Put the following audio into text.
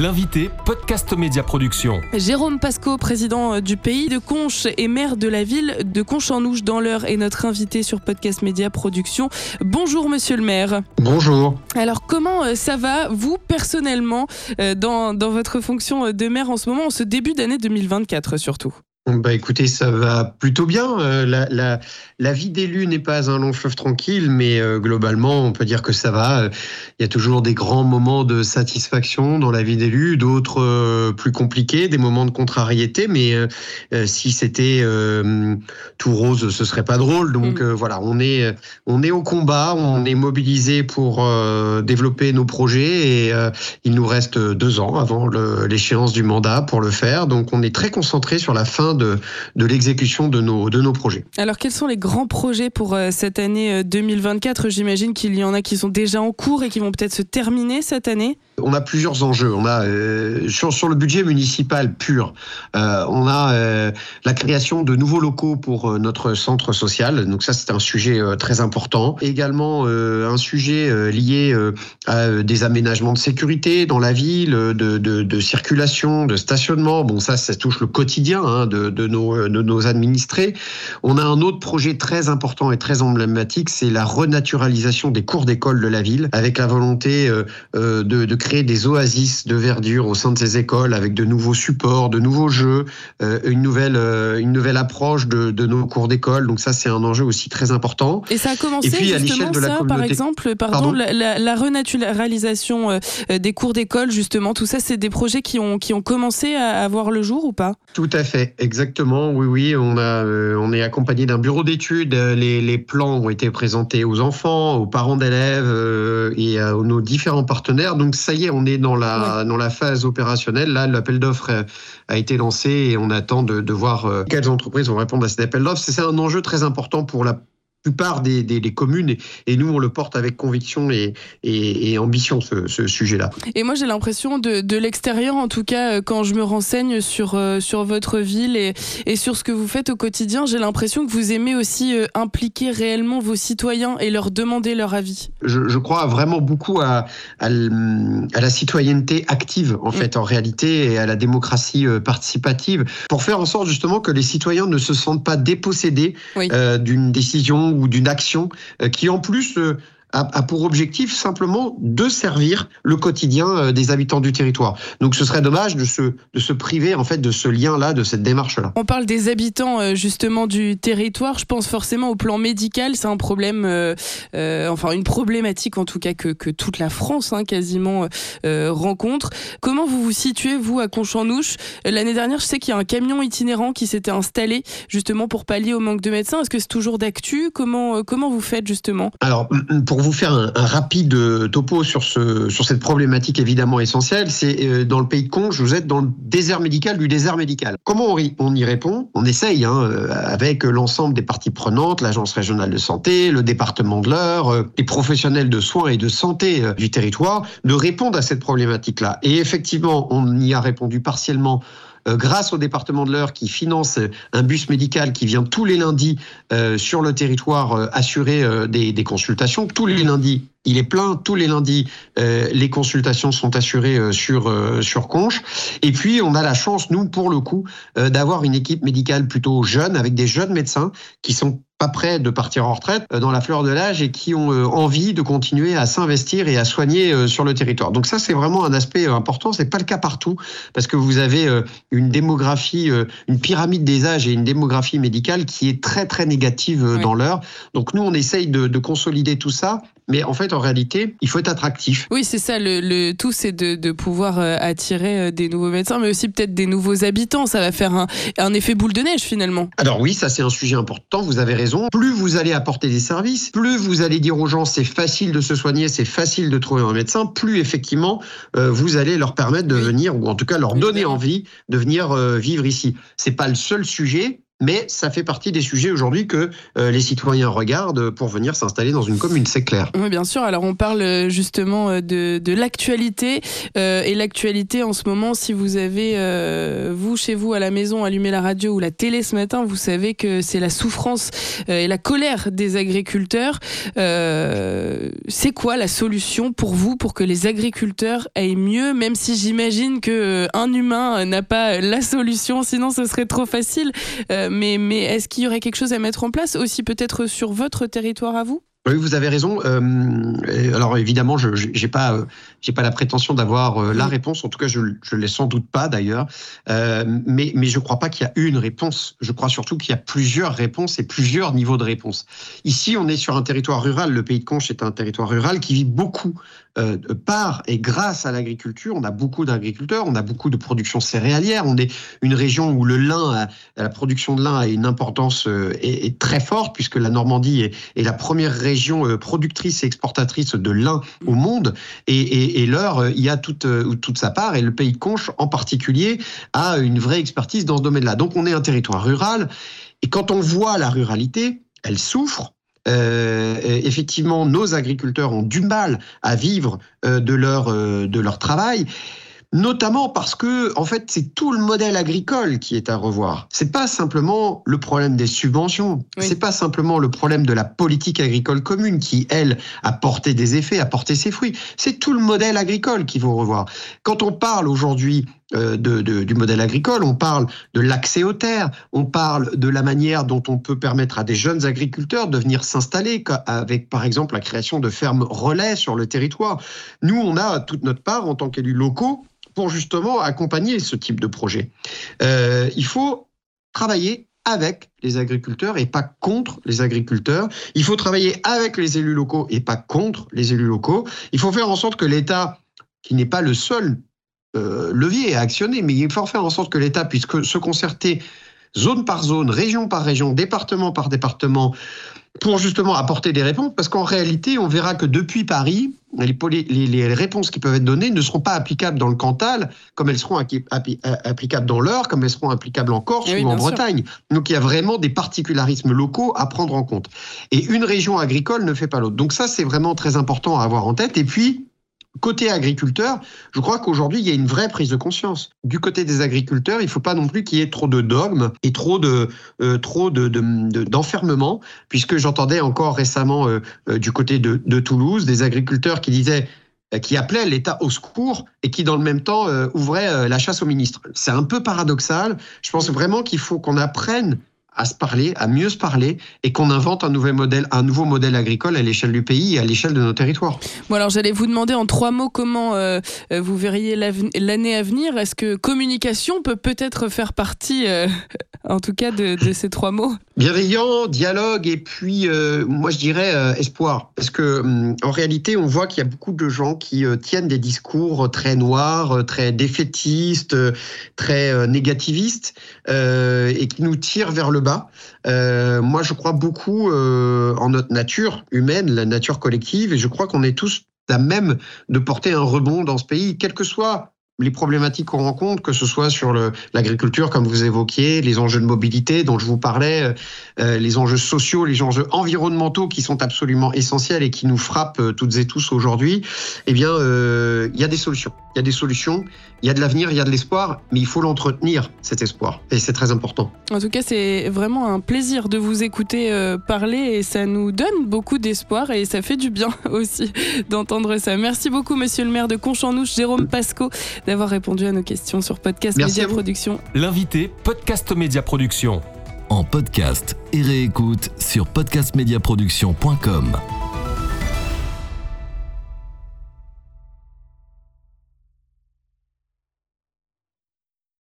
L'invité Podcast Média Production. Jérôme Pasco, président du pays de Conches et maire de la ville de Conches-en-Ouche dans l'heure est notre invité sur Podcast Média Production. Bonjour monsieur le maire. Bonjour. Alors comment euh, ça va vous personnellement euh, dans, dans votre fonction de maire en ce moment, en ce début d'année 2024 surtout? Bah écoutez, ça va plutôt bien. Euh, la, la, la, vie d'élu n'est pas un long fleuve tranquille, mais euh, globalement, on peut dire que ça va. Il y a toujours des grands moments de satisfaction dans la vie d'élu, d'autres euh, plus compliqués, des moments de contrariété. Mais si c'était tout rose, ce serait pas drôle. Donc mm. voilà, on est on est au combat, on est mobilisé pour développer nos projets et il nous reste deux ans avant l'échéance du mandat pour le faire. Donc on est très concentré sur la fin de, l'exécution de nos, de nos projets. Alors quels sont les grands projets pour euh, cette année 2024 euh, J'imagine qu'il y en a qui sont déjà en cours et qui vont peut-être se terminer cette année on a plusieurs enjeux. On a euh, sur, sur le budget municipal pur, euh, on a euh, la création de nouveaux locaux pour notre centre social. Donc ça, c'est un sujet très important. Également un sujet lié à des aménagements de sécurité dans la ville, de, de, de circulation, de stationnement. Bon, ça, ça touche le quotidien hein, de, de, nos, de nos administrés. On a un autre projet très important et très emblématique, c'est la renaturalisation des cours d'école de la ville, avec la volonté de, de créer créer des oasis de verdure au sein de ces écoles avec de nouveaux supports, de nouveaux jeux, euh, une nouvelle euh, une nouvelle approche de, de nos cours d'école. Donc ça, c'est un enjeu aussi très important. Et ça a commencé puis, justement ça, par exemple, pardon, La, la, renaturalisation euh, des cours d'école, justement, tout ça, c'est des projets qui ont qui ont commencé à, à voir le jour ou pas? Tout à fait, exactement. Oui, oui, on a on est accompagné d'un bureau d'études. Les, les plans ont été présentés aux enfants, aux parents d'élèves et à nos différents partenaires. Donc ça on est dans la, dans la phase opérationnelle. Là, l'appel d'offres a été lancé et on attend de, de voir euh, quelles entreprises vont répondre à cet appel d'offres. C'est un enjeu très important pour la plupart des, des, communes et, nous on le porte avec conviction et, et, ambition ce, ce sujet-là. Et moi j'ai l'impression de, de l'extérieur en tout cas euh, quand je me renseigne sur, euh, sur votre ville et, et sur ce que vous faites au quotidien, j'ai l'impression que vous aimez aussi euh, impliquer réellement vos citoyens et leur demander leur avis. Je, je crois vraiment beaucoup à, à, à, la citoyenneté active en mm. fait en réalité et à la démocratie participative pour faire en sorte justement que les citoyens ne se sentent pas dépossédés d'une décision ou d'une action euh, qui en plus euh, a, pour objectif simplement de servir le quotidien euh, des habitants du territoire. Donc ce serait dommage de se, de se priver en fait de ce lien-là, de cette démarche-là. On parle des habitants euh, justement du territoire. Je pense forcément au plan médical, c'est un problème, euh, enfin une problématique en tout cas que, que toute la France hein, quasiment rencontre. Comment vous vous situez vous à Conchanouche L'année dernière, je sais qu'il y a un camion itinérant qui s'était installé justement pour pallier au manque de médecins. Est-ce que c'est toujours d'actu? Comment comment vous faites justement? Alors pour pour vous faire un, rapide euh, topo sur, ce, sur cette problématique évidemment essentielle, c'est euh, dans le pays de Conge, vous êtes dans le désert médical du désert médical. Comment on, y répond? On essaye hein, euh, avec l'ensemble des parties prenantes, l'Agence régionale de santé, le département de l'Eure, les professionnels de soins et de santé du territoire, de répondre à cette problématique-là. Et effectivement, on y a répondu partiellement euh, grâce au département de l'Eure qui finance un bus médical qui vient tous les lundis euh, sur le territoire euh, assurer des, des consultations. Tous les lundis, il est plein tous les lundis. les consultations sont assurées sur sur Conche. Et puis on a la chance, nous, pour le coup, d'avoir une équipe médicale plutôt jeune, avec des jeunes médecins qui sont pas prêts de partir en retraite euh, dans la fleur de l'âge et qui ont euh, envie de continuer à s'investir et à soigner euh, sur le territoire. Donc ça, c'est vraiment un aspect important. C'est pas le cas partout parce que vous avez une démographie, une pyramide des âges et une démographie médicale qui est très très négative dans l'heure. Donc nous, on essaye de, de consolider tout ça mais en fait, en réalité, il faut être attractif. Oui, c'est ça. Le, le tout, c'est de, de, pouvoir attirer des nouveaux médecins, mais aussi peut-être des nouveaux habitants. Ça va faire un, un effet boule de neige finalement. Alors oui, ça c'est un sujet important. Vous avez raison plus vous allez apporter des services, plus vous allez dire aux gens c'est facile de se soigner, c'est facile de trouver un médecin, plus effectivement euh, vous allez leur permettre de venir, ou en tout cas leur donner envie de venir euh, vivre ici. C'est pas le seul sujet, mais ça fait partie des sujets aujourd'hui que euh, les citoyens regardent pour venir s'installer dans une commune, c'est clair. Oui, bien sûr. Alors on parle euh, justement euh, de, de l'actualité et l'actualité en ce moment, si vous avez vous chez vous à la maison allumé la radio ou la télé ce matin, vous savez que c'est la souffrance et la colère des agriculteurs. c'est quoi la solution pour vous pour que les agriculteurs aillent mieux, même si j'imagine que un humain n'a pas la solution, sinon ce serait trop facile. Mais, mais est-ce qu'il y aurait quelque chose à mettre en place aussi peut-être sur votre territoire à vous? Oui, vous avez raison. Euh, alors évidemment, je n'ai pas, euh, j'ai pas la prétention d'avoir la réponse. En tout cas, je ne l'ai sans doute pas d'ailleurs. mais, mais je ne crois pas qu'il y a une réponse. Je crois surtout qu'il y a plusieurs réponses et plusieurs niveaux de réponse. Ici, on est sur un territoire rural. Le pays de Conche est un territoire rural qui vit beaucoup euh, par et grâce à l'agriculture. On a beaucoup d'agriculteurs, on a beaucoup de production céréalière. On est une région où le lin, la production de lin a une importance euh, est, très forte puisque la Normandie est, est, la première région euh, productrice et exportatrice de lin au monde. Et, et, et l'heure y a toute, toute sa part. Et le pays de Conche, en particulier, a une vraie expertise dans ce domaine-là. Donc on est un territoire rural. Et quand on voit la ruralité, elle souffre euh, effectivement, nos agriculteurs ont du mal à vivre euh, de, leur, euh, de leur travail notamment parce que en fait c'est tout le modèle agricole qui est à revoir. C'est pas simplement le problème des subventions, c'est pas simplement le problème de la politique agricole commune qui elle a porté des effets, a porté ses fruits. C'est tout le modèle agricole qu'il faut revoir. Quand on parle aujourd'hui euh, du modèle agricole, on parle de l'accès aux terres, on parle de la manière dont on peut permettre à des jeunes agriculteurs de venir s'installer avec par exemple la création de fermes relais sur le territoire. Nous, on a toute notre part en tant qu'élus locaux pour justement accompagner ce type de projet. Euh, il faut travailler avec les agriculteurs et pas contre les agriculteurs. Il faut travailler avec les élus locaux et pas contre les élus locaux. Il faut faire en sorte que l'État, qui n'est pas le seul euh, levier à actionner, mais il faut faire en sorte que l'État puisse se concerter zone par zone, région par région, département par département, pour justement apporter des réponses, parce qu'en réalité, on verra que depuis Paris, les, réponses qui peuvent être données ne seront pas applicables dans le Cantal, comme elles seront applicables dans l'Eure, comme elles seront applicables en Corse ou en Bretagne. Donc il y a vraiment des particularismes locaux à prendre en compte. Et une région agricole ne fait pas l'autre. Donc ça, c'est vraiment très important à avoir en tête. Et puis, Côté agriculteur, je crois qu'aujourd'hui, il y a une vraie prise de conscience. Du côté des agriculteurs, il ne faut pas non plus qu'il y ait trop de dogmes et trop de euh, trop de, d'enfermement, puisque j'entendais encore récemment euh, euh, du côté de, Toulouse des agriculteurs qui disaient qui appelaient l'État au secours et qui, dans le même temps, ouvraient la chasse aux ministres. C'est un peu paradoxal. Je pense vraiment qu'il faut qu'on apprenne à se parler, à mieux se parler, et qu'on invente un nouvel modèle, un nouveau modèle agricole à l'échelle du pays et à l'échelle de nos territoires. Bon alors j'allais vous demander en trois mots comment euh, euh, vous verriez l'année à venir. Est-ce que communication peut peut-être faire partie, euh, en tout cas, de, de, ces trois mots? Bienveillant, dialogue et puis moi je dirais espoir, parce que hum, en réalité on voit qu'il y a beaucoup de gens qui tiennent des discours très noirs, très défaitistes, très négativistes et qui nous tirent vers le bas euh, moi, je crois beaucoup euh, en notre nature humaine, la nature collective, et je crois qu'on est tous à même de porter un rebond dans ce pays, quel que soit les problématiques qu'on rencontre, que ce soit sur l'agriculture, comme vous évoquiez, les enjeux de mobilité dont je vous parlais, euh, euh, les enjeux sociaux, les enjeux environnementaux qui sont absolument essentiels et qui nous frappent euh, toutes et tous aujourd'hui, eh bien, il y a des solutions. Il y a des solutions, il y a de l'avenir, il y a de l'espoir, mais il faut l'entretenir, cet espoir. Et c'est très important. En tout cas, c'est vraiment un plaisir de vous écouter parler et ça nous donne beaucoup d'espoir et ça fait du bien aussi d'entendre ça. Merci beaucoup, monsieur le maire de Conchamnouche, Jérôme Pasco d'avoir répondu à nos questions sur Podcast Média Production. L'invité Podcast Média Production. En podcast et réécoute sur podcastmediaproduction.com.